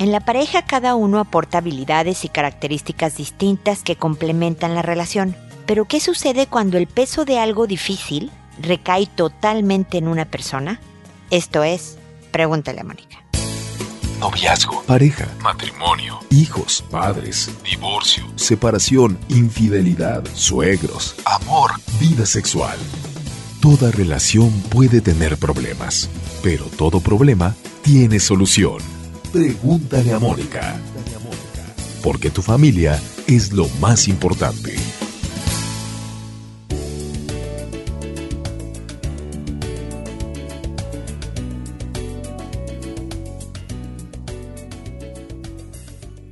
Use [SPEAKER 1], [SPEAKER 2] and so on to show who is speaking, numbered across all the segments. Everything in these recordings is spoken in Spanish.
[SPEAKER 1] En la pareja cada uno aporta habilidades y características distintas que complementan la relación. Pero ¿qué sucede cuando el peso de algo difícil recae totalmente en una persona? Esto es, pregúntale a Mónica.
[SPEAKER 2] Noviazgo, pareja, matrimonio, hijos, padres, divorcio, separación, infidelidad, suegros, amor, vida sexual. Toda relación puede tener problemas, pero todo problema tiene solución. Pregúntale a Mónica. Porque tu familia es lo más importante.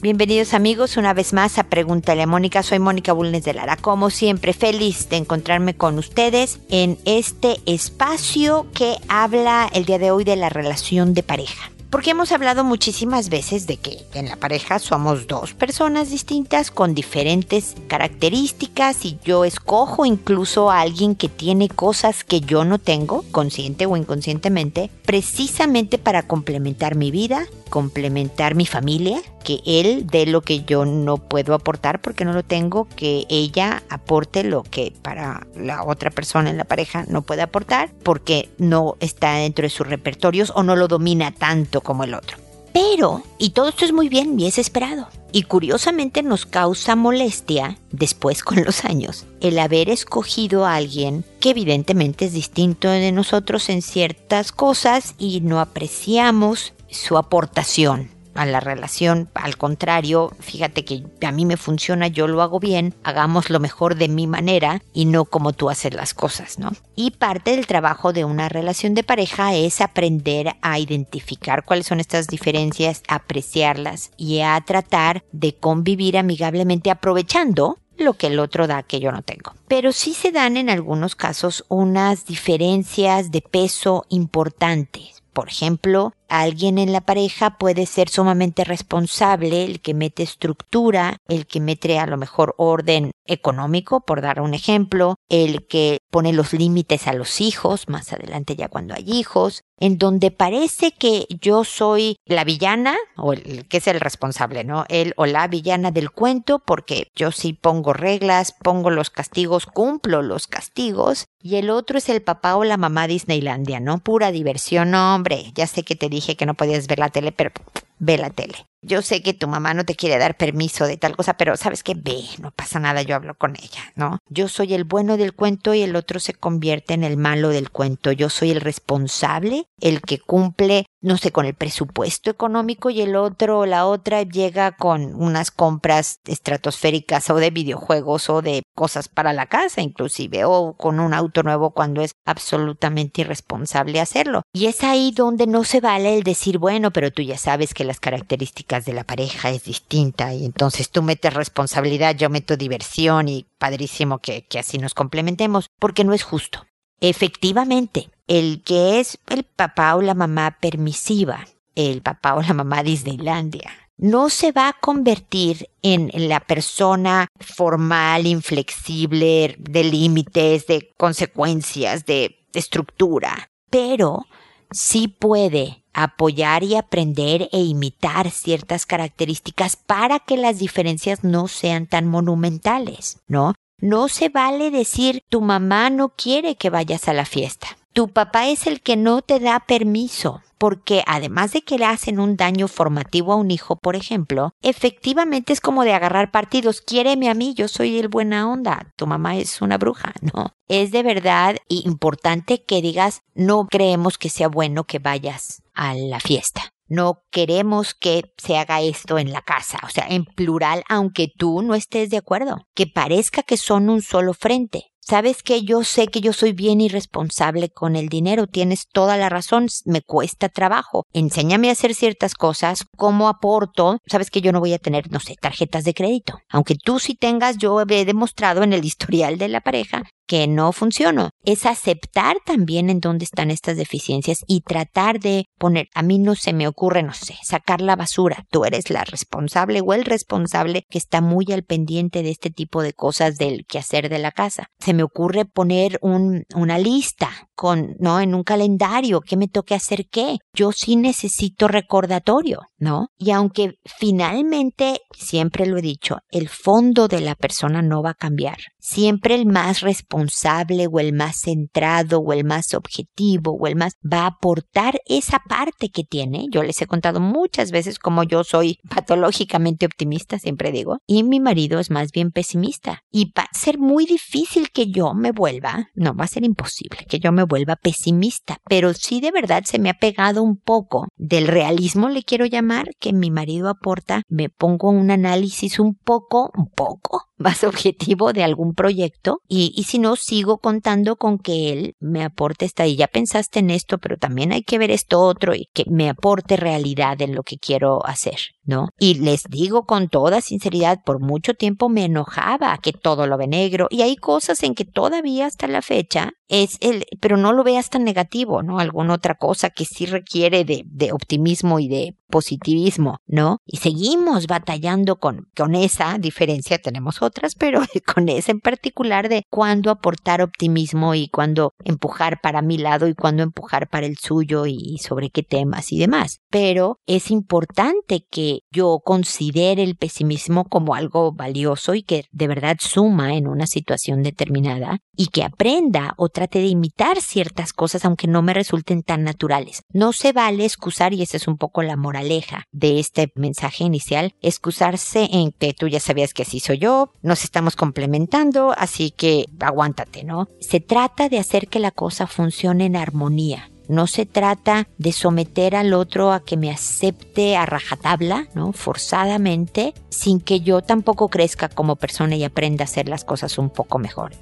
[SPEAKER 1] Bienvenidos amigos una vez más a Pregúntale a Mónica. Soy Mónica Bulnes de Lara. Como siempre, feliz de encontrarme con ustedes en este espacio que habla el día de hoy de la relación de pareja. Porque hemos hablado muchísimas veces de que en la pareja somos dos personas distintas con diferentes características y yo escojo incluso a alguien que tiene cosas que yo no tengo, consciente o inconscientemente, precisamente para complementar mi vida, complementar mi familia, que él dé lo que yo no puedo aportar porque no lo tengo, que ella aporte lo que para la otra persona en la pareja no puede aportar porque no está dentro de sus repertorios o no lo domina tanto como el otro. Pero, y todo esto es muy bien y es esperado. Y curiosamente nos causa molestia, después con los años, el haber escogido a alguien que evidentemente es distinto de nosotros en ciertas cosas y no apreciamos su aportación a la relación. Al contrario, fíjate que a mí me funciona, yo lo hago bien, hagamos lo mejor de mi manera y no como tú haces las cosas, ¿no? Y parte del trabajo de una relación de pareja es aprender a identificar cuáles son estas diferencias, apreciarlas y a tratar de convivir amigablemente aprovechando lo que el otro da que yo no tengo. Pero sí se dan en algunos casos unas diferencias de peso importantes por ejemplo, alguien en la pareja puede ser sumamente responsable, el que mete estructura, el que mete a lo mejor orden económico, por dar un ejemplo, el que pone los límites a los hijos, más adelante ya cuando hay hijos, en donde parece que yo soy la villana, o el que es el responsable, ¿no? Él o la villana del cuento, porque yo sí pongo reglas, pongo los castigos, cumplo los castigos, y el otro es el papá o la mamá Disneylandia, ¿no? Pura diversión, hombre, ya sé que te dije que no podías ver la tele, pero ve la tele. Yo sé que tu mamá no te quiere dar permiso de tal cosa, pero sabes que ve, no pasa nada, yo hablo con ella, ¿no? Yo soy el bueno del cuento y el otro se convierte en el malo del cuento. Yo soy el responsable, el que cumple, no sé, con el presupuesto económico y el otro o la otra llega con unas compras estratosféricas o de videojuegos o de cosas para la casa inclusive o con un auto nuevo cuando es absolutamente irresponsable hacerlo. Y es ahí donde no se vale el decir, bueno, pero tú ya sabes que las características de la pareja es distinta y entonces tú metes responsabilidad, yo meto diversión y padrísimo que, que así nos complementemos, porque no es justo. Efectivamente, el que es el papá o la mamá permisiva, el papá o la mamá Disneylandia, no se va a convertir en la persona formal, inflexible, de límites, de consecuencias, de estructura, pero sí puede apoyar y aprender e imitar ciertas características para que las diferencias no sean tan monumentales, ¿no? No se vale decir tu mamá no quiere que vayas a la fiesta. Tu papá es el que no te da permiso, porque además de que le hacen un daño formativo a un hijo, por ejemplo, efectivamente es como de agarrar partidos. Quiéreme a mí, yo soy el buena onda, tu mamá es una bruja, ¿no? Es de verdad importante que digas, no creemos que sea bueno que vayas a la fiesta. No queremos que se haga esto en la casa, o sea, en plural, aunque tú no estés de acuerdo, que parezca que son un solo frente. Sabes que yo sé que yo soy bien irresponsable con el dinero, tienes toda la razón, me cuesta trabajo. Enséñame a hacer ciertas cosas, cómo aporto. Sabes que yo no voy a tener, no sé, tarjetas de crédito. Aunque tú sí tengas, yo he demostrado en el historial de la pareja que no funciono. Es aceptar también en dónde están estas deficiencias y tratar de poner, a mí no se me ocurre, no sé, sacar la basura. Tú eres la responsable o el responsable que está muy al pendiente de este tipo de cosas del quehacer de la casa. Se me ocurre poner un, una lista ¿no? En un calendario, que me toque hacer qué. Yo sí necesito recordatorio, ¿no? Y aunque finalmente, siempre lo he dicho, el fondo de la persona no va a cambiar. Siempre el más responsable o el más centrado o el más objetivo o el más va a aportar esa parte que tiene. Yo les he contado muchas veces como yo soy patológicamente optimista, siempre digo, y mi marido es más bien pesimista. Y va a ser muy difícil que yo me vuelva, no va a ser imposible que yo me vuelva pesimista, pero sí de verdad se me ha pegado un poco. Del realismo, le quiero llamar, que mi marido aporta, me pongo un análisis un poco, un poco más objetivo de algún proyecto y, y si no, sigo contando con que él me aporte esta y ya pensaste en esto, pero también hay que ver esto otro y que me aporte realidad en lo que quiero hacer, ¿no? Y les digo con toda sinceridad, por mucho tiempo me enojaba que todo lo ve negro y hay cosas en que todavía hasta la fecha es el, pero no lo veas tan negativo, ¿no? Alguna otra cosa que sí requiere de, de optimismo y de positivismo, ¿no? Y seguimos batallando con, con esa diferencia, tenemos otras, pero con esa en particular de cuándo aportar optimismo y cuándo empujar para mi lado y cuándo empujar para el suyo y sobre qué temas y demás. Pero es importante que yo considere el pesimismo como algo valioso y que de verdad suma en una situación determinada y que aprenda o trate de imitar ciertas cosas aunque no me resulten tan naturales. No se vale excusar y esa es un poco la moral aleja de este mensaje inicial, excusarse en que tú ya sabías que así soy yo, nos estamos complementando, así que aguántate, ¿no? Se trata de hacer que la cosa funcione en armonía. No se trata de someter al otro a que me acepte a rajatabla, ¿no? Forzadamente, sin que yo tampoco crezca como persona y aprenda a hacer las cosas un poco mejor.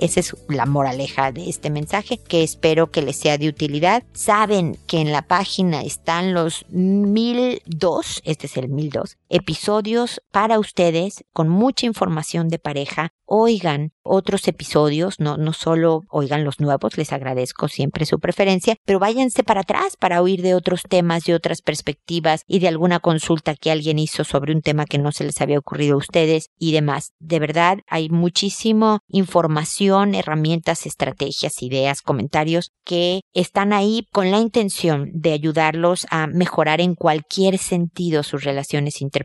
[SPEAKER 1] Esa es la moraleja de este mensaje que espero que les sea de utilidad. Saben que en la página están los 1002, este es el 1002, episodios para ustedes con mucha información de pareja. Oigan otros episodios, no, no solo oigan los nuevos, les agradezco siempre su preferencia, pero váyanse para atrás para oír de otros temas, y otras perspectivas y de alguna consulta que alguien hizo sobre un tema que no se les había ocurrido a ustedes y demás. De verdad, hay muchísima información, herramientas, estrategias, ideas, comentarios que están ahí con la intención de ayudarlos a mejorar en cualquier sentido sus relaciones interpersonales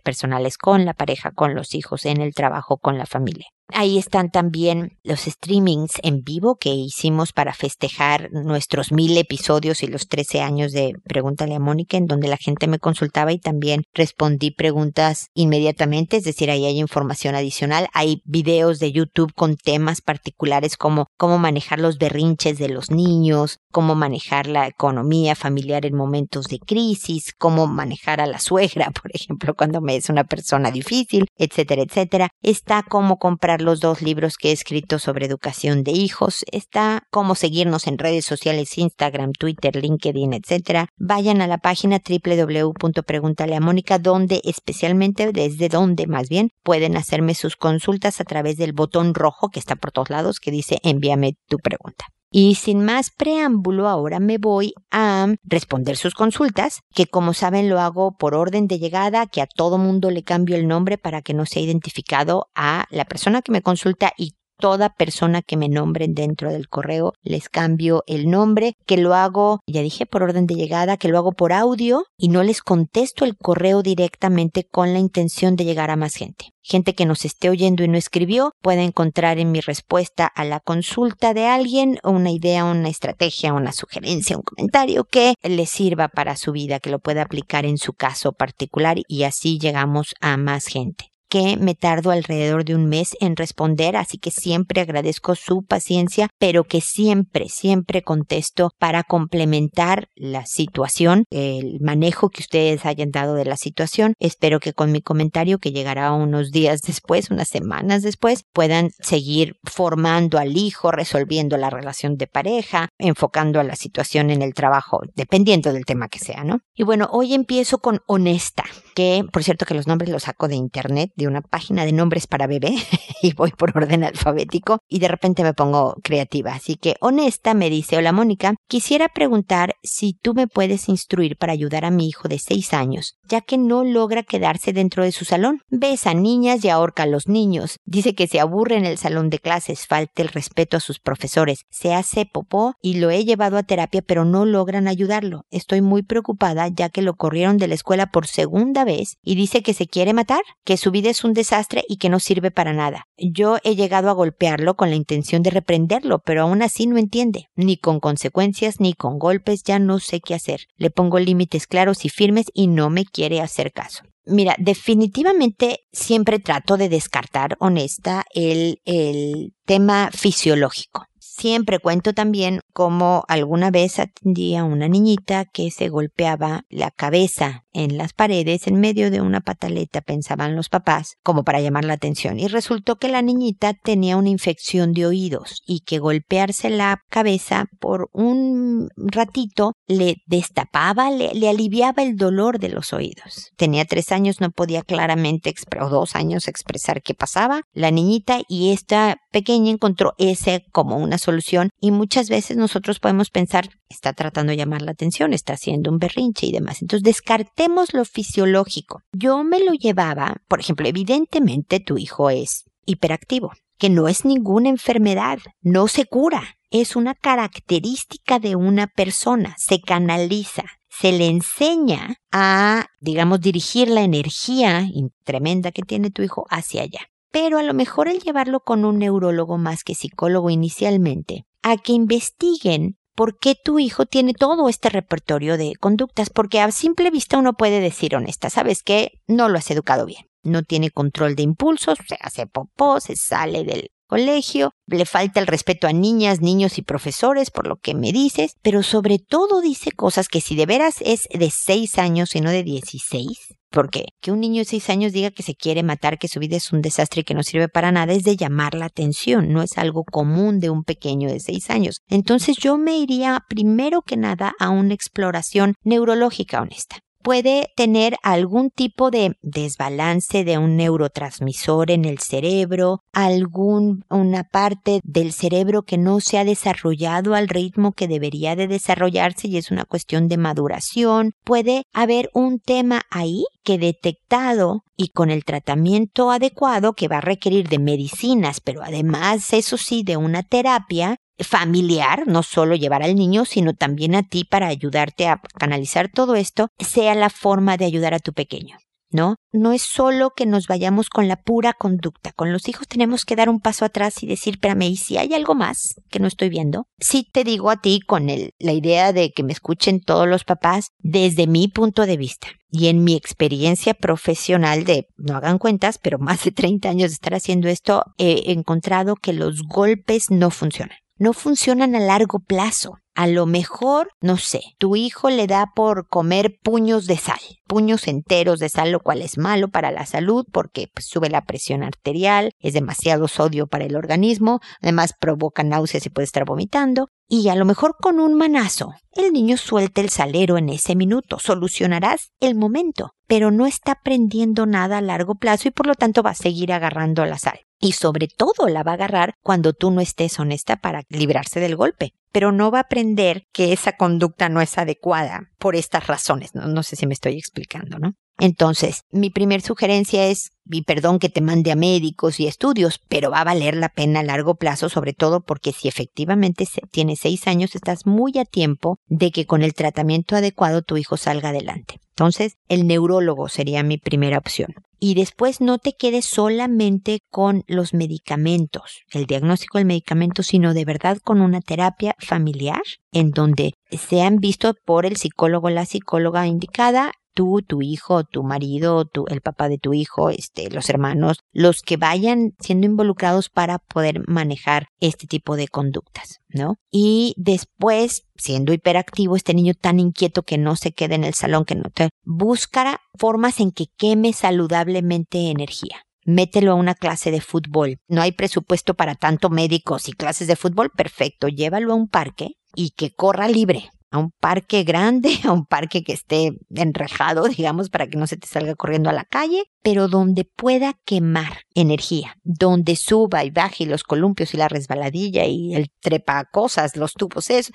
[SPEAKER 1] con la pareja, con los hijos, en el trabajo, con la familia. Ahí están también los streamings en vivo que hicimos para festejar nuestros mil episodios y los 13 años de Pregúntale a Mónica, en donde la gente me consultaba y también respondí preguntas inmediatamente, es decir, ahí hay información adicional. Hay videos de YouTube con temas particulares como cómo manejar los berrinches de los niños, cómo manejar la economía familiar en momentos de crisis, cómo manejar a la suegra, por ejemplo, cuando me es una persona difícil, etcétera, etcétera. Está cómo comprar los dos libros que he escrito sobre educación de hijos. Está cómo seguirnos en redes sociales, Instagram, Twitter, LinkedIn, etc. Vayan a la página www.preguntaleamónica donde especialmente desde donde más bien pueden hacerme sus consultas a través del botón rojo que está por todos lados que dice envíame tu pregunta. Y sin más preámbulo, ahora me voy a responder sus consultas, que como saben lo hago por orden de llegada, que a todo mundo le cambio el nombre para que no sea identificado a la persona que me consulta y toda persona que me nombren dentro del correo les cambio el nombre, que lo hago, ya dije por orden de llegada, que lo hago por audio y no les contesto el correo directamente con la intención de llegar a más gente. Gente que nos esté oyendo y no escribió puede encontrar en mi respuesta a la consulta de alguien una idea, una estrategia, una sugerencia, un comentario que le sirva para su vida, que lo pueda aplicar en su caso particular y así llegamos a más gente que me tardo alrededor de un mes en responder, así que siempre agradezco su paciencia, pero que siempre, siempre contesto para complementar la situación, el manejo que ustedes hayan dado de la situación. Espero que con mi comentario, que llegará unos días después, unas semanas después, puedan seguir formando al hijo, resolviendo la relación de pareja, enfocando a la situación en el trabajo, dependiendo del tema que sea, ¿no? Y bueno, hoy empiezo con honesta. Que, por cierto, que los nombres los saco de internet, de una página de nombres para bebé, y voy por orden alfabético, y de repente me pongo creativa. Así que, honesta, me dice, hola Mónica, quisiera preguntar si tú me puedes instruir para ayudar a mi hijo de seis años, ya que no logra quedarse dentro de su salón. Besa niñas y ahorca a los niños. Dice que se aburre en el salón de clases, falta el respeto a sus profesores, se hace popó y lo he llevado a terapia, pero no logran ayudarlo. Estoy muy preocupada ya que lo corrieron de la escuela por segunda vez y dice que se quiere matar, que su vida es un desastre y que no sirve para nada. Yo he llegado a golpearlo con la intención de reprenderlo, pero aún así no entiende, ni con consecuencias ni con golpes, ya no sé qué hacer. Le pongo límites claros y firmes y no me quiere hacer caso. Mira, definitivamente siempre trato de descartar, honesta, el, el tema fisiológico. Siempre cuento también cómo alguna vez atendía a una niñita que se golpeaba la cabeza en las paredes en medio de una pataleta, pensaban los papás, como para llamar la atención. Y resultó que la niñita tenía una infección de oídos y que golpearse la cabeza por un ratito le destapaba, le, aliviaba el dolor de los oídos. Tenía tres años, no podía claramente, o dos años, expresar qué pasaba. La niñita y esta pequeña encontró ese como una solución y muchas veces nosotros podemos pensar, está tratando de llamar la atención, está haciendo un berrinche y demás. Entonces descartemos lo fisiológico. Yo me lo llevaba, por ejemplo, evidentemente tu hijo es hiperactivo, que no es ninguna enfermedad, no se cura, es una característica de una persona, se canaliza, se le enseña a, digamos, dirigir la energía tremenda que tiene tu hijo hacia allá pero a lo mejor el llevarlo con un neurólogo más que psicólogo inicialmente, a que investiguen por qué tu hijo tiene todo este repertorio de conductas, porque a simple vista uno puede decir honesta, ¿sabes qué? No lo has educado bien. No tiene control de impulsos, se hace popó, se sale del colegio, le falta el respeto a niñas, niños y profesores por lo que me dices, pero sobre todo dice cosas que si de veras es de 6 años y no de 16, porque que un niño de seis años diga que se quiere matar, que su vida es un desastre y que no sirve para nada, es de llamar la atención, no es algo común de un pequeño de seis años. Entonces yo me iría primero que nada a una exploración neurológica honesta puede tener algún tipo de desbalance de un neurotransmisor en el cerebro, alguna parte del cerebro que no se ha desarrollado al ritmo que debería de desarrollarse y es una cuestión de maduración. Puede haber un tema ahí que detectado y con el tratamiento adecuado que va a requerir de medicinas, pero además, eso sí, de una terapia, familiar, no solo llevar al niño, sino también a ti para ayudarte a canalizar todo esto, sea la forma de ayudar a tu pequeño. ¿No? No es solo que nos vayamos con la pura conducta. Con los hijos tenemos que dar un paso atrás y decir, espérame, ¿y si hay algo más que no estoy viendo? Sí te digo a ti con el, la idea de que me escuchen todos los papás desde mi punto de vista y en mi experiencia profesional de, no hagan cuentas, pero más de 30 años de estar haciendo esto, he encontrado que los golpes no funcionan no funcionan a largo plazo. A lo mejor, no sé, tu hijo le da por comer puños de sal, puños enteros de sal, lo cual es malo para la salud porque pues, sube la presión arterial, es demasiado sodio para el organismo, además provoca náuseas y puede estar vomitando. Y a lo mejor con un manazo, el niño suelta el salero en ese minuto, solucionarás el momento, pero no está aprendiendo nada a largo plazo y por lo tanto va a seguir agarrando la sal y sobre todo la va a agarrar cuando tú no estés honesta para librarse del golpe. Pero no va a aprender que esa conducta no es adecuada por estas razones. No, sé si me estoy explicando, ¿no? Entonces, mi primer sugerencia es, y perdón que te mande a médicos y estudios, pero va a valer la pena a largo plazo, sobre todo porque si efectivamente tiene seis años, estás muy a tiempo de que con el tratamiento adecuado tu hijo salga adelante. Entonces, el neurólogo sería mi primera opción y después no te quedes solamente con los medicamentos, el diagnóstico del medicamento, sino de verdad con una terapia familiar en donde sean visto por el psicólogo o la psicóloga indicada tú, tu hijo, tu marido, tu, el papá de tu hijo, este, los hermanos, los que vayan siendo involucrados para poder manejar este tipo de conductas, ¿no? Y después, siendo hiperactivo, este niño tan inquieto que no se quede en el salón, que no te buscará formas en que queme saludablemente energía mételo a una clase de fútbol. No hay presupuesto para tanto médicos y clases de fútbol, perfecto, llévalo a un parque y que corra libre a un parque grande, a un parque que esté enrejado, digamos, para que no se te salga corriendo a la calle, pero donde pueda quemar energía, donde suba y baje los columpios y la resbaladilla y el trepa cosas, los tubos, eso,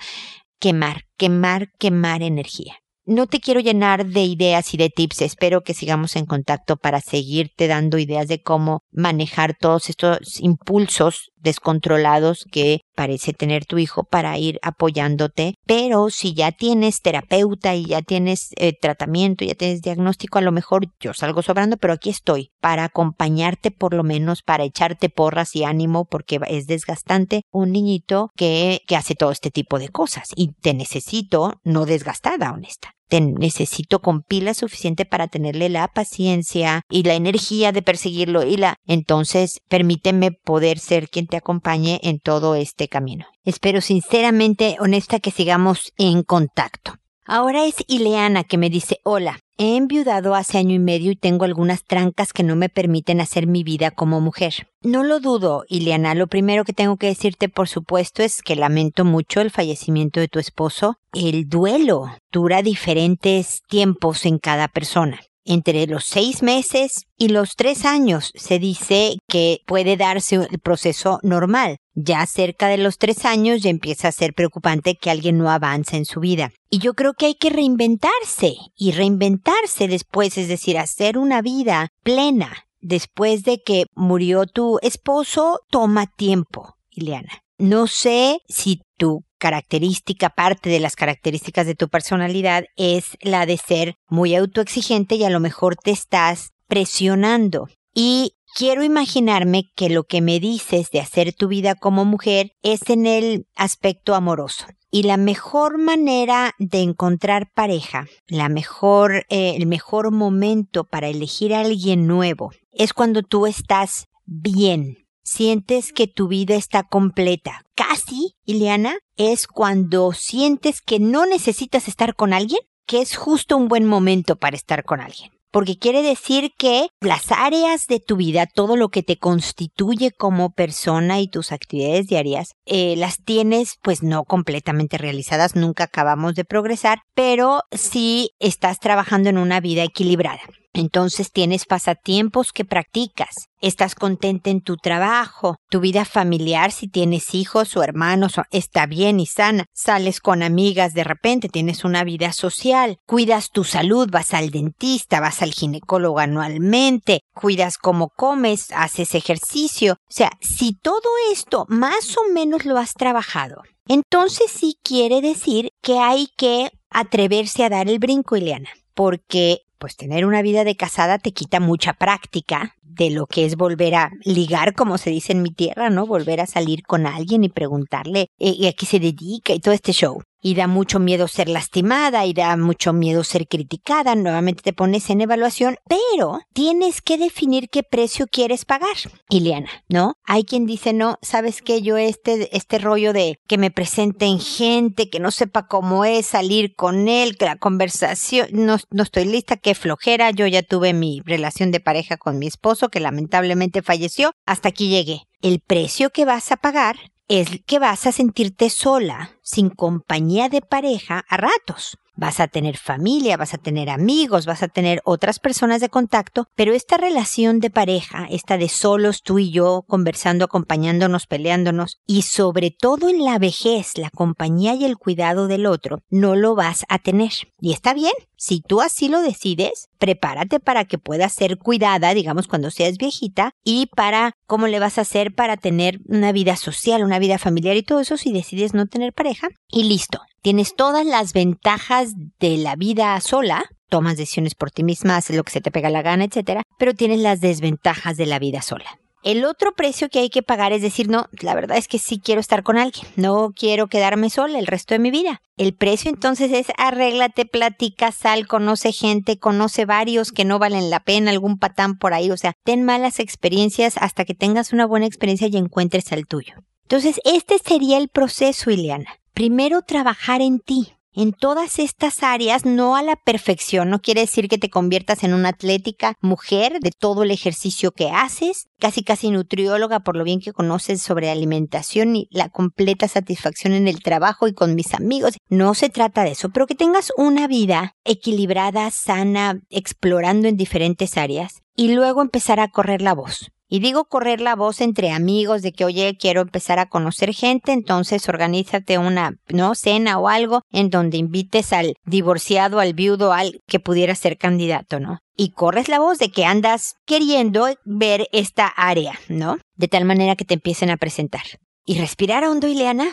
[SPEAKER 1] quemar, quemar, quemar energía. No te quiero llenar de ideas y de tips, espero que sigamos en contacto para seguirte dando ideas de cómo manejar todos estos impulsos descontrolados que parece tener tu hijo para ir apoyándote. Pero si ya tienes terapeuta y ya tienes eh, tratamiento, ya tienes diagnóstico, a lo mejor yo salgo sobrando, pero aquí estoy para acompañarte por lo menos, para echarte porras y ánimo, porque es desgastante un niñito que, que hace todo este tipo de cosas y te necesito no desgastada, honesta te necesito con pila suficiente para tenerle la paciencia y la energía de perseguirlo y la entonces permíteme poder ser quien te acompañe en todo este camino. Espero sinceramente, honesta, que sigamos en contacto. Ahora es Ileana que me dice, hola, he enviudado hace año y medio y tengo algunas trancas que no me permiten hacer mi vida como mujer. No lo dudo, Ileana, lo primero que tengo que decirte, por supuesto, es que lamento mucho el fallecimiento de tu esposo. El duelo dura diferentes tiempos en cada persona entre los seis meses y los tres años se dice que puede darse el proceso normal. Ya cerca de los tres años ya empieza a ser preocupante que alguien no avance en su vida. Y yo creo que hay que reinventarse y reinventarse después, es decir, hacer una vida plena. Después de que murió tu esposo, toma tiempo, Ileana. No sé si tu característica, parte de las características de tu personalidad es la de ser muy autoexigente y a lo mejor te estás presionando. Y quiero imaginarme que lo que me dices de hacer tu vida como mujer es en el aspecto amoroso. Y la mejor manera de encontrar pareja, la mejor, eh, el mejor momento para elegir a alguien nuevo es cuando tú estás bien, sientes que tu vida está completa. Casi, Ileana, es cuando sientes que no necesitas estar con alguien, que es justo un buen momento para estar con alguien. Porque quiere decir que las áreas de tu vida, todo lo que te constituye como persona y tus actividades diarias, eh, las tienes pues no completamente realizadas, nunca acabamos de progresar, pero sí estás trabajando en una vida equilibrada. Entonces tienes pasatiempos que practicas, estás contenta en tu trabajo, tu vida familiar, si tienes hijos o hermanos, está bien y sana, sales con amigas de repente, tienes una vida social, cuidas tu salud, vas al dentista, vas al ginecólogo anualmente, cuidas cómo comes, haces ejercicio. O sea, si todo esto más o menos lo has trabajado, entonces sí quiere decir que hay que atreverse a dar el brinco, Ileana, porque pues tener una vida de casada te quita mucha práctica de lo que es volver a ligar, como se dice en mi tierra, ¿no? Volver a salir con alguien y preguntarle eh, a qué se dedica y todo este show y da mucho miedo ser lastimada y da mucho miedo ser criticada, nuevamente te pones en evaluación, pero tienes que definir qué precio quieres pagar, Ileana, ¿no? Hay quien dice, no, sabes que yo este, este rollo de que me presenten gente, que no sepa cómo es salir con él, que la conversación, no, no estoy lista, qué flojera, yo ya tuve mi relación de pareja con mi esposo, que lamentablemente falleció, hasta aquí llegué. El precio que vas a pagar es que vas a sentirte sola, sin compañía de pareja a ratos. Vas a tener familia, vas a tener amigos, vas a tener otras personas de contacto, pero esta relación de pareja, esta de solos tú y yo, conversando, acompañándonos, peleándonos, y sobre todo en la vejez, la compañía y el cuidado del otro, no lo vas a tener. Y está bien, si tú así lo decides, prepárate para que puedas ser cuidada, digamos, cuando seas viejita, y para cómo le vas a hacer para tener una vida social, una vida familiar y todo eso si decides no tener pareja. Y listo. Tienes todas las ventajas de la vida sola, tomas decisiones por ti misma, haces lo que se te pega la gana, etcétera, pero tienes las desventajas de la vida sola. El otro precio que hay que pagar es decir, no, la verdad es que sí quiero estar con alguien, no quiero quedarme sola el resto de mi vida. El precio entonces es arréglate, platica, sal, conoce gente, conoce varios que no valen la pena, algún patán por ahí, o sea, ten malas experiencias hasta que tengas una buena experiencia y encuentres el tuyo. Entonces, este sería el proceso, Ileana. Primero trabajar en ti, en todas estas áreas, no a la perfección. No quiere decir que te conviertas en una atlética mujer de todo el ejercicio que haces, casi casi nutrióloga por lo bien que conoces sobre alimentación y la completa satisfacción en el trabajo y con mis amigos. No se trata de eso, pero que tengas una vida equilibrada, sana, explorando en diferentes áreas y luego empezar a correr la voz. Y digo correr la voz entre amigos de que, oye, quiero empezar a conocer gente, entonces organízate una, ¿no? Cena o algo en donde invites al divorciado, al viudo, al que pudiera ser candidato, ¿no? Y corres la voz de que andas queriendo ver esta área, ¿no? De tal manera que te empiecen a presentar. Y respirar hondo, Ileana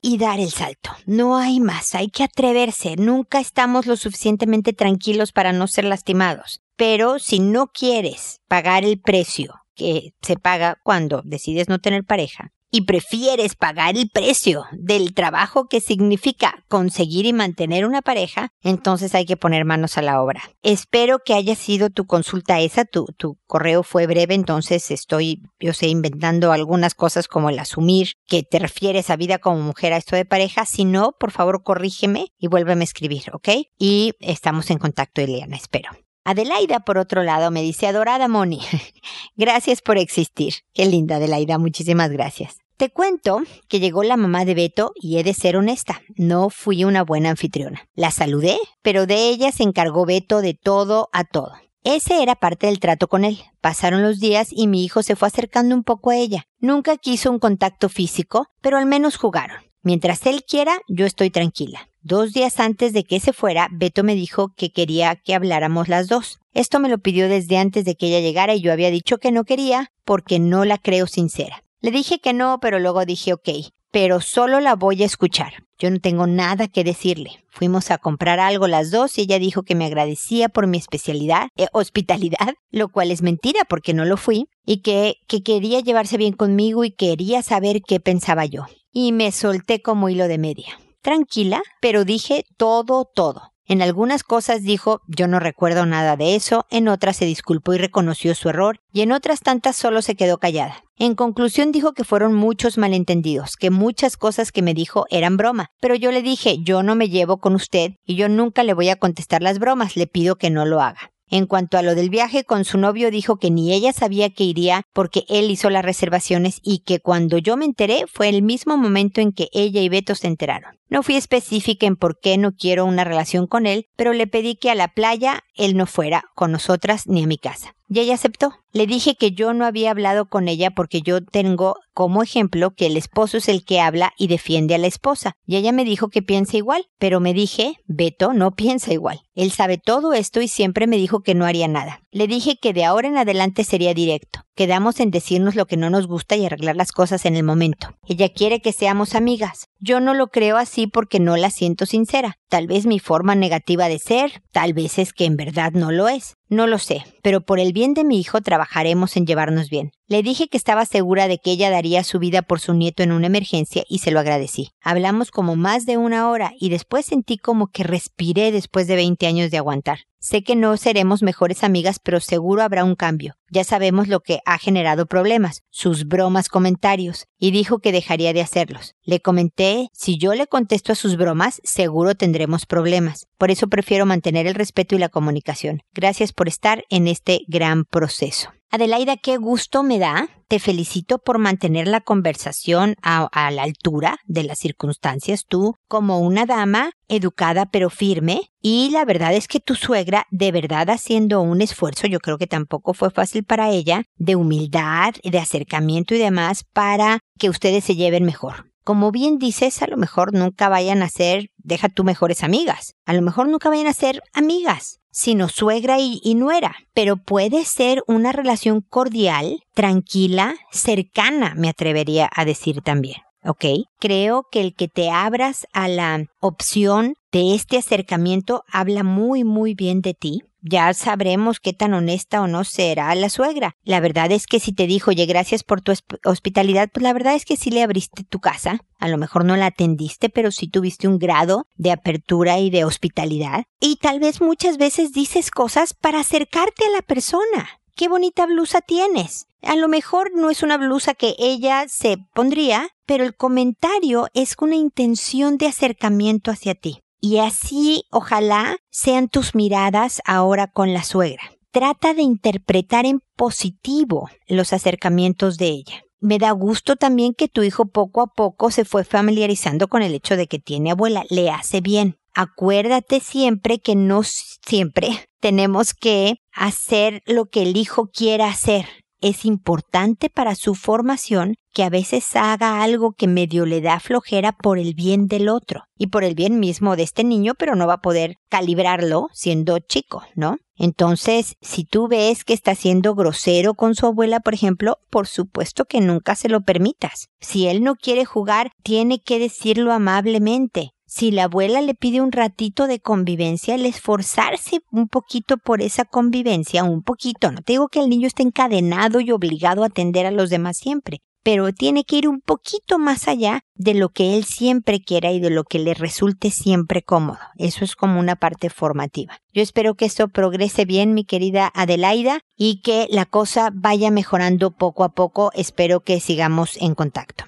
[SPEAKER 1] y dar el salto. No hay más, hay que atreverse. Nunca estamos lo suficientemente tranquilos para no ser lastimados. Pero si no quieres pagar el precio que se paga cuando decides no tener pareja, y prefieres pagar el precio del trabajo que significa conseguir y mantener una pareja, entonces hay que poner manos a la obra. Espero que haya sido tu consulta esa, tu, tu correo fue breve, entonces estoy, yo sé, inventando algunas cosas como el asumir que te refieres a vida como mujer a esto de pareja. Si no, por favor corrígeme y vuélveme a escribir, ¿ok? Y estamos en contacto, Eliana, espero. Adelaida, por otro lado, me dice, adorada Moni, gracias por existir. Qué linda, Adelaida, muchísimas gracias. Te cuento que llegó la mamá de Beto y he de ser honesta, no fui una buena anfitriona. La saludé, pero de ella se encargó Beto de todo a todo. Ese era parte del trato con él. Pasaron los días y mi hijo se fue acercando un poco a ella. Nunca quiso un contacto físico, pero al menos jugaron. Mientras él quiera, yo estoy tranquila. Dos días antes de que se fuera, Beto me dijo que quería que habláramos las dos. Esto me lo pidió desde antes de que ella llegara y yo había dicho que no quería porque no la creo sincera. Le dije que no, pero luego dije ok, pero solo la voy a escuchar. Yo no tengo nada que decirle. Fuimos a comprar algo las dos y ella dijo que me agradecía por mi especialidad, eh, hospitalidad, lo cual es mentira porque no lo fui, y que, que quería llevarse bien conmigo y quería saber qué pensaba yo. Y me solté como hilo de media tranquila, pero dije todo, todo. En algunas cosas dijo yo no recuerdo nada de eso, en otras se disculpó y reconoció su error, y en otras tantas solo se quedó callada. En conclusión dijo que fueron muchos malentendidos, que muchas cosas que me dijo eran broma, pero yo le dije yo no me llevo con usted y yo nunca le voy a contestar las bromas, le pido que no lo haga. En cuanto a lo del viaje con su novio, dijo que ni ella sabía que iría porque él hizo las reservaciones y que cuando yo me enteré fue el mismo momento en que ella y Beto se enteraron. No fui específica en por qué no quiero una relación con él, pero le pedí que a la playa él no fuera con nosotras ni a mi casa. Y ella aceptó. Le dije que yo no había hablado con ella porque yo tengo como ejemplo que el esposo es el que habla y defiende a la esposa. Y ella me dijo que piensa igual, pero me dije, Beto no piensa igual. Él sabe todo esto y siempre me dijo que no haría nada. Le dije que de ahora en adelante sería directo. Quedamos en decirnos lo que no nos gusta y arreglar las cosas en el momento. Ella quiere que seamos amigas. Yo no lo creo así porque no la siento sincera. Tal vez mi forma negativa de ser, tal vez es que en verdad no lo es. No lo sé, pero por el bien de mi hijo trabajaremos en llevarnos bien. Le dije que estaba segura de que ella daría su vida por su nieto en una emergencia y se lo agradecí. Hablamos como más de una hora y después sentí como que respiré después de 20 años de aguantar. Sé que no seremos mejores amigas, pero seguro habrá un cambio. Ya sabemos lo que ha generado problemas, sus bromas comentarios, y dijo que dejaría de hacerlos. Le comenté, si yo le contesto a sus bromas, seguro tendremos problemas. Por eso prefiero mantener el respeto y la comunicación. Gracias por estar en este gran proceso. Adelaida, qué gusto me da. Te felicito por mantener la conversación a, la altura de las circunstancias, tú como una dama educada pero firme. Y la verdad es que tu suegra, de verdad haciendo un esfuerzo, yo creo que tampoco fue fácil para ella, de humildad, de acercamiento y demás, para que ustedes se lleven mejor como bien dices, a lo mejor nunca vayan a ser, deja tú mejores amigas, a lo mejor nunca vayan a ser amigas, sino suegra y, y, nuera, pero puede ser una relación cordial, tranquila, cercana, me atrevería a decir también. ¿Ok? Creo que el que te abras a la opción de este acercamiento habla muy, muy bien de ti ya sabremos qué tan honesta o no será la suegra. La verdad es que si te dijo, oye, gracias por tu hospitalidad, pues la verdad es que sí le abriste tu casa. A lo mejor no la atendiste, pero sí tuviste un grado de apertura y de hospitalidad. Y tal vez muchas veces dices cosas para acercarte a la persona. Qué bonita blusa tienes. A lo mejor no es una blusa que ella se pondría, pero el comentario es una intención de acercamiento hacia ti. Y así, ojalá, sean tus miradas ahora con la suegra. Trata de interpretar en positivo los acercamientos de ella. Me da gusto también que tu hijo poco a poco se fue familiarizando con el hecho de que tiene abuela. Le hace bien. Acuérdate siempre que no siempre tenemos que hacer lo que el hijo quiera hacer es importante para su formación que a veces haga algo que medio le da flojera por el bien del otro y por el bien mismo de este niño, pero no va a poder calibrarlo siendo chico, ¿no? Entonces, si tú ves que está siendo grosero con su abuela, por ejemplo, por supuesto que nunca se lo permitas. Si él no quiere jugar, tiene que decirlo amablemente si la abuela le pide un ratito de convivencia, el esforzarse un poquito por esa convivencia, un poquito, no te digo que el niño esté encadenado y obligado a atender a los demás siempre, pero tiene que ir un poquito más allá de lo que él siempre quiera y de lo que le resulte siempre cómodo. Eso es como una parte formativa. Yo espero que esto progrese bien, mi querida Adelaida, y que la cosa vaya mejorando poco a poco. Espero que sigamos en contacto.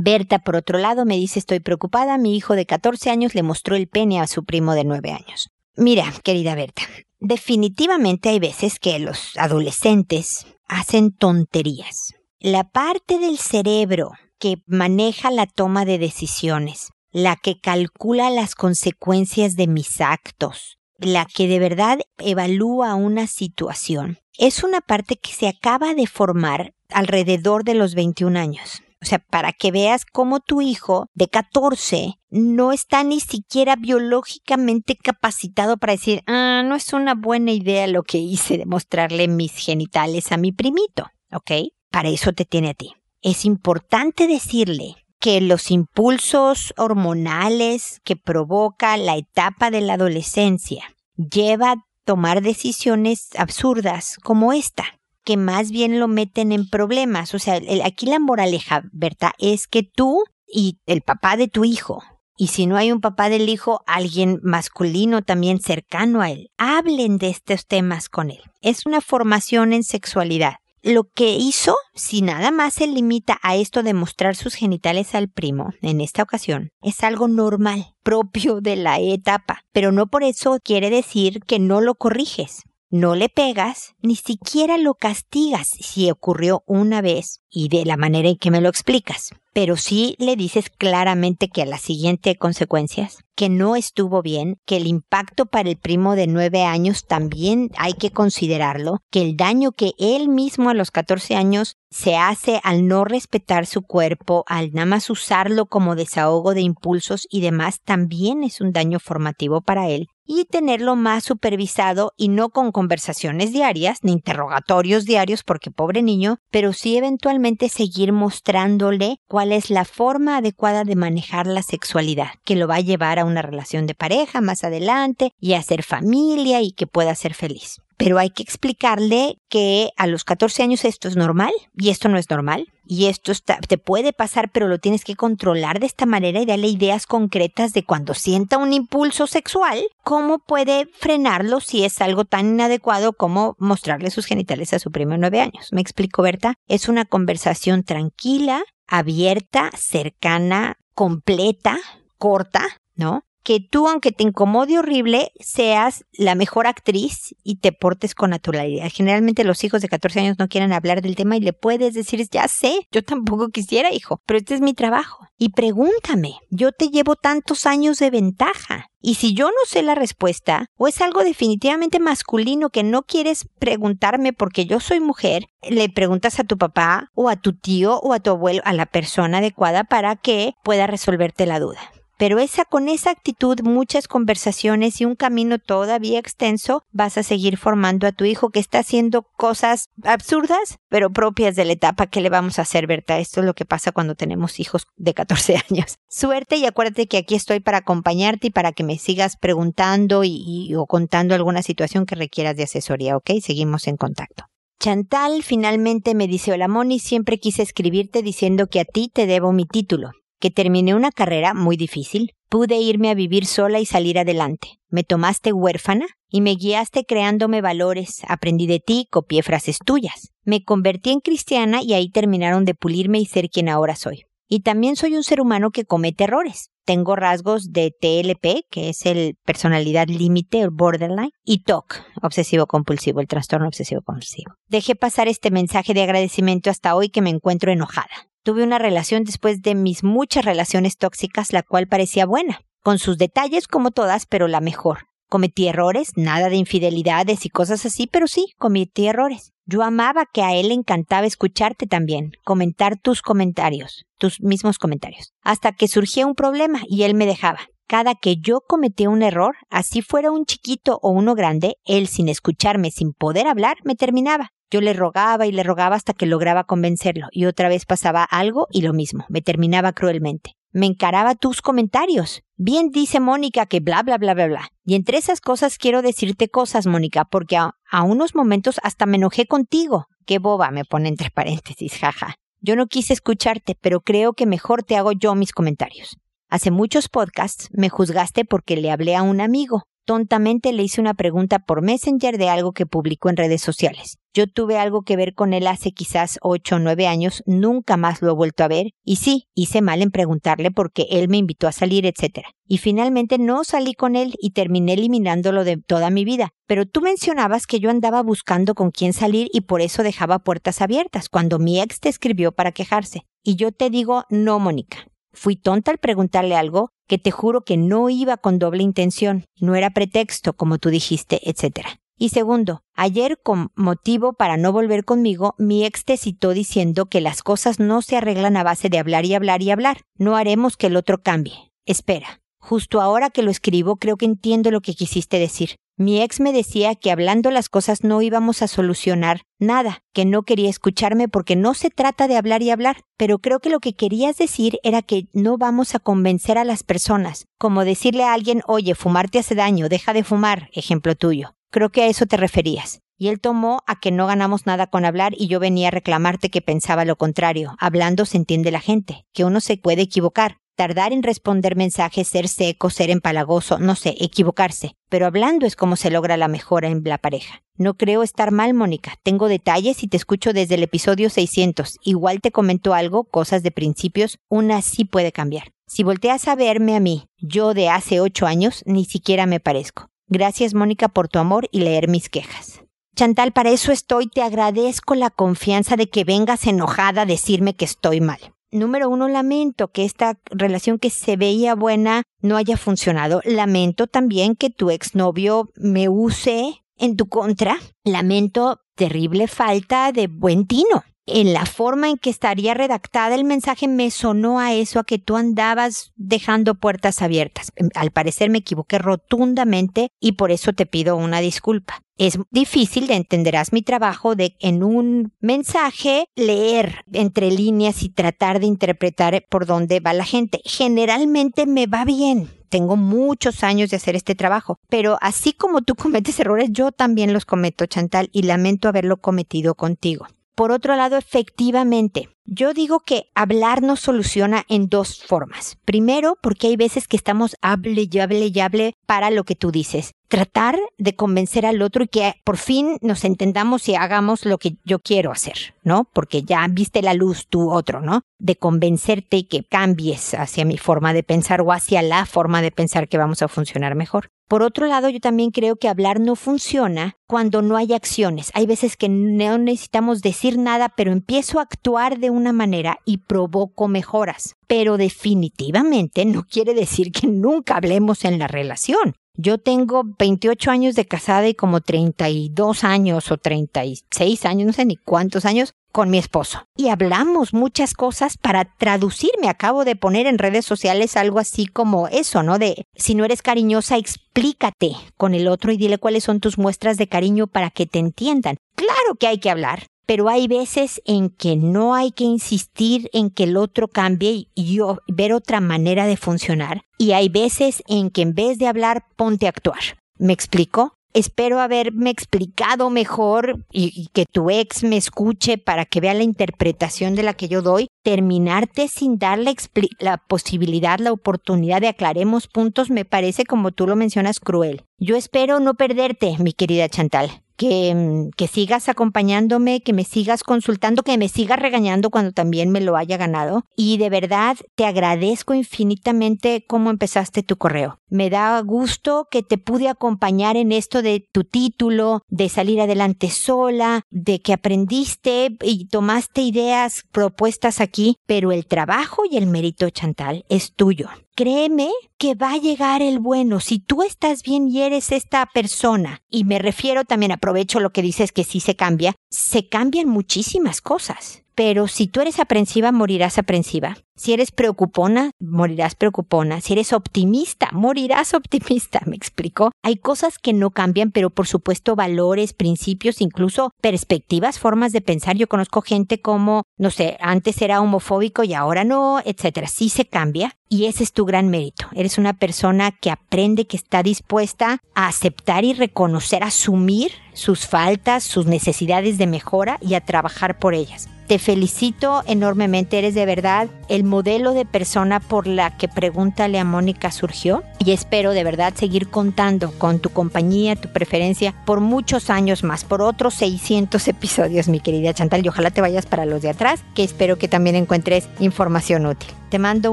[SPEAKER 1] Berta, por otro lado, me dice estoy preocupada, mi hijo de 14 años le mostró el pene a su primo de 9 años. Mira, querida Berta, definitivamente hay veces que los adolescentes hacen tonterías. La parte del cerebro que maneja la toma de decisiones, la que calcula las consecuencias de mis actos, la que de verdad evalúa una situación, es una parte que se acaba de formar alrededor de los 21 años. O sea, para que veas cómo tu hijo de 14 no está ni siquiera biológicamente capacitado para decir, ah, no es una buena idea lo que hice de mostrarle mis genitales a mi primito, ¿ok? Para eso te tiene a ti. Es importante decirle que los impulsos hormonales que provoca la etapa de la adolescencia lleva a tomar decisiones absurdas como esta que más bien lo meten en problemas. O sea, aquí la moraleja, Berta, es que tú y el papá de tu hijo, y si no hay un papá del hijo, alguien masculino también cercano a él, hablen de estos temas con él. Es una formación en sexualidad. Lo que hizo, si nada más se limita a esto de mostrar sus genitales al primo, en esta ocasión, es algo normal, propio de la etapa, pero no por eso quiere decir que no lo corriges. No le pegas, ni siquiera lo castigas si ocurrió una vez y de la manera en que me lo explicas. Pero sí le dices claramente que a la siguiente consecuencias, que no estuvo bien, que el impacto para el primo de nueve años también hay que considerarlo, que el daño que él mismo a los 14 años se hace al no respetar su cuerpo, al nada más usarlo como desahogo de impulsos y demás, también es un daño formativo para él. Y tenerlo más supervisado y no con conversaciones diarias ni interrogatorios diarios porque pobre niño, pero sí eventualmente seguir mostrándole cuál es la forma adecuada de manejar la sexualidad, que lo va a llevar a una relación de pareja más adelante y a ser familia y que pueda ser feliz pero hay que explicarle que a los 14 años esto es normal y esto no es normal. Y esto te puede pasar, pero lo tienes que controlar de esta manera y darle ideas concretas de cuando sienta un impulso sexual, cómo puede frenarlo si es algo tan inadecuado como mostrarle sus genitales a su primo de nueve años. ¿Me explico, Berta? Es una conversación tranquila, abierta, cercana, completa, corta, ¿no? Que tú, aunque te incomode horrible, seas la mejor actriz y te portes con naturalidad. Generalmente los hijos de 14 años no quieren hablar del tema y le puedes decir, ya sé, yo tampoco quisiera, hijo, pero este es mi trabajo. Y pregúntame, yo te llevo tantos años de ventaja. Y si yo no sé la respuesta, o es algo definitivamente masculino que no quieres preguntarme porque yo soy mujer, le preguntas a tu papá o a tu tío o a tu abuelo, a la persona adecuada para que pueda resolverte la duda. Pero esa, con esa actitud, muchas conversaciones y un camino todavía extenso, vas a seguir formando a tu hijo que está haciendo cosas absurdas, pero propias de la etapa que le vamos a hacer, Berta. Esto es lo que pasa cuando tenemos hijos de 14 años. Suerte y acuérdate que aquí estoy para acompañarte y para que me sigas preguntando y, o contando alguna situación que requieras de asesoría, ¿ok? Seguimos en contacto. Chantal finalmente me dice, hola Moni, siempre quise escribirte diciendo que a ti te debo mi título que terminé una carrera muy difícil, pude irme a vivir sola y salir adelante. Me tomaste huérfana y me guiaste creándome valores, aprendí de ti, copié frases tuyas. Me convertí en cristiana y ahí terminaron de pulirme y ser quien ahora soy. Y también soy un ser humano que comete errores. Tengo rasgos de TLP, que es el personalidad límite o borderline, y TOC, obsesivo compulsivo, el trastorno obsesivo compulsivo. Dejé pasar este mensaje de agradecimiento hasta hoy que me encuentro enojada. Tuve una relación después de mis muchas relaciones tóxicas, la cual parecía buena, con sus detalles como todas, pero la mejor. Cometí errores, nada de infidelidades y cosas así, pero sí, cometí errores. Yo amaba que a él le encantaba escucharte también, comentar tus comentarios, tus mismos comentarios, hasta que surgía un problema y él me dejaba. Cada que yo cometía un error, así fuera un chiquito o uno grande, él sin escucharme, sin poder hablar, me terminaba. Yo le rogaba y le rogaba hasta que lograba convencerlo, y otra vez pasaba algo y lo mismo, me terminaba cruelmente me encaraba tus comentarios. Bien dice Mónica que bla, bla, bla, bla, bla. Y entre esas cosas quiero decirte cosas, Mónica, porque a, unos momentos hasta me enojé contigo. Qué boba, me pone entre paréntesis, jaja. Yo no quise escucharte, pero creo que mejor te hago yo mis comentarios. Hace muchos podcasts me juzgaste porque le hablé a un amigo tontamente le hice una pregunta por Messenger de algo que publicó en redes sociales. Yo tuve algo que ver con él hace quizás ocho o nueve años, nunca más lo he vuelto a ver, y sí, hice mal en preguntarle porque él me invitó a salir, etc. Y finalmente no salí con él y terminé eliminándolo de toda mi vida. Pero tú mencionabas que yo andaba buscando con quién salir y por eso dejaba puertas abiertas cuando mi ex te escribió para quejarse. Y yo te digo, no, Mónica. Fui tonta al preguntarle algo que te juro que no iba con doble intención, no era pretexto, como tú dijiste, etc. Y segundo, ayer con motivo para no volver conmigo, mi ex te citó diciendo que las cosas no se arreglan a base de hablar y hablar y hablar. No haremos que el otro cambie. Espera. Justo ahora que lo escribo creo que entiendo lo que quisiste decir. Mi ex me decía que hablando las cosas no íbamos a solucionar nada, que no quería escucharme porque no se trata de hablar y hablar, pero creo que lo que querías decir era que no vamos a convencer a las personas, como decirle a alguien, oye, fumar te hace daño, deja de fumar, ejemplo tuyo. Creo que a eso te referías. Y él tomó a que no ganamos nada con hablar y yo venía a reclamarte que pensaba lo contrario. Hablando se entiende la gente, que uno se puede equivocar, tardar en responder mensajes, ser seco, ser empalagoso, no sé, equivocarse. Pero hablando es como se logra la mejora en la pareja. No creo estar mal, Mónica. Tengo detalles y te escucho desde el episodio 600. Igual te comento algo, cosas de principios, una sí puede cambiar. Si volteas a verme a mí, yo de hace ocho años, ni siquiera me parezco. Gracias, Mónica, por tu amor y leer mis quejas. Chantal, para eso estoy. Te agradezco la confianza de que vengas enojada a decirme que estoy mal número uno, lamento que esta relación que se veía buena no haya funcionado. Lamento también que tu exnovio me use en tu contra. Lamento terrible falta de buen tino en la forma en que estaría redactada el mensaje me sonó a eso, a que tú andabas dejando puertas abiertas. Em, al parecer me equivoqué rotundamente y por eso te pido una disculpa. Es difícil, entenderás mi trabajo de en un mensaje leer entre líneas y tratar de interpretar por dónde va la gente. Generalmente me va bien, tengo muchos años de hacer este trabajo, pero así como tú cometes errores, yo también los cometo, Chantal, y lamento haberlo cometido contigo. Por otro lado, efectivamente, yo digo que hablar nos soluciona en dos formas. Primero, porque hay veces que estamos hable y hable y hable para lo que tú dices. Tratar de convencer al otro y que por fin nos entendamos y hagamos lo que yo quiero hacer, ¿no? Porque ya viste la luz tú otro, ¿no? De convencerte y que cambies hacia mi forma de pensar o hacia la forma de pensar que vamos a funcionar mejor. Por otro lado, yo también creo que hablar no funciona cuando no hay acciones. Hay veces que no necesitamos decir nada, pero empiezo a actuar de una manera y provoco mejoras. Pero definitivamente no quiere decir que nunca hablemos en la relación. Yo tengo 28 años de casada y como 32 años o 36 años, no sé ni cuántos años, con mi esposo. Y hablamos muchas cosas para traducir. Me acabo de poner en redes sociales algo así como eso, ¿no? De si no eres cariñosa, explícate con el otro y dile cuáles son tus muestras de cariño para que te entiendan. Claro que hay que hablar, pero hay veces en que no hay que insistir en que el otro cambie y yo ver otra manera de funcionar. Y hay veces en que en vez de hablar, ponte a actuar. ¿Me explico? Espero haberme explicado mejor y, que tu ex me escuche para que vea la interpretación de la que yo doy. Terminarte sin darle la posibilidad, la oportunidad de aclaremos puntos me parece, como tú lo mencionas, cruel. Yo espero no perderte, mi querida Chantal. Que, mm, que sigas acompañándome, que me sigas consultando, que me sigas regañando cuando también me lo haya ganado. Y de verdad te agradezco infinitamente cómo empezaste tu correo. Me da gusto que te pude acompañar en esto de tu título, de salir adelante sola, de que aprendiste y tomaste ideas propuestas aquí, pero el trabajo y el mérito, Chantal, es tuyo créeme que va a llegar el bueno. Si tú estás bien y eres esta persona, y me refiero también, aprovecho lo que dices que sí se cambia, se cambian muchísimas cosas. Pero si tú eres aprensiva, morirás aprensiva. Si eres preocupona, morirás preocupona. Si eres optimista, morirás optimista. ¿Me explico? Hay cosas que no cambian, pero por supuesto valores, principios, incluso perspectivas, formas de pensar. Yo conozco gente como, no sé, antes era homofóbico y ahora no, etcétera. Sí se cambia y ese es tu gran mérito. Eres una persona que aprende, que está dispuesta a aceptar y reconocer, asumir sus faltas, sus necesidades de mejora y a trabajar por ellas. Te felicito enormemente, eres de verdad el modelo de persona por la que Pregúntale a Mónica surgió y espero de verdad seguir contando con tu compañía, tu preferencia por muchos años más, por otros 600 episodios, mi querida Chantal, y ojalá te vayas para los de atrás, que espero que también encuentres información útil. Te mando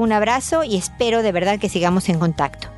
[SPEAKER 1] un abrazo y espero de verdad que sigamos en contacto.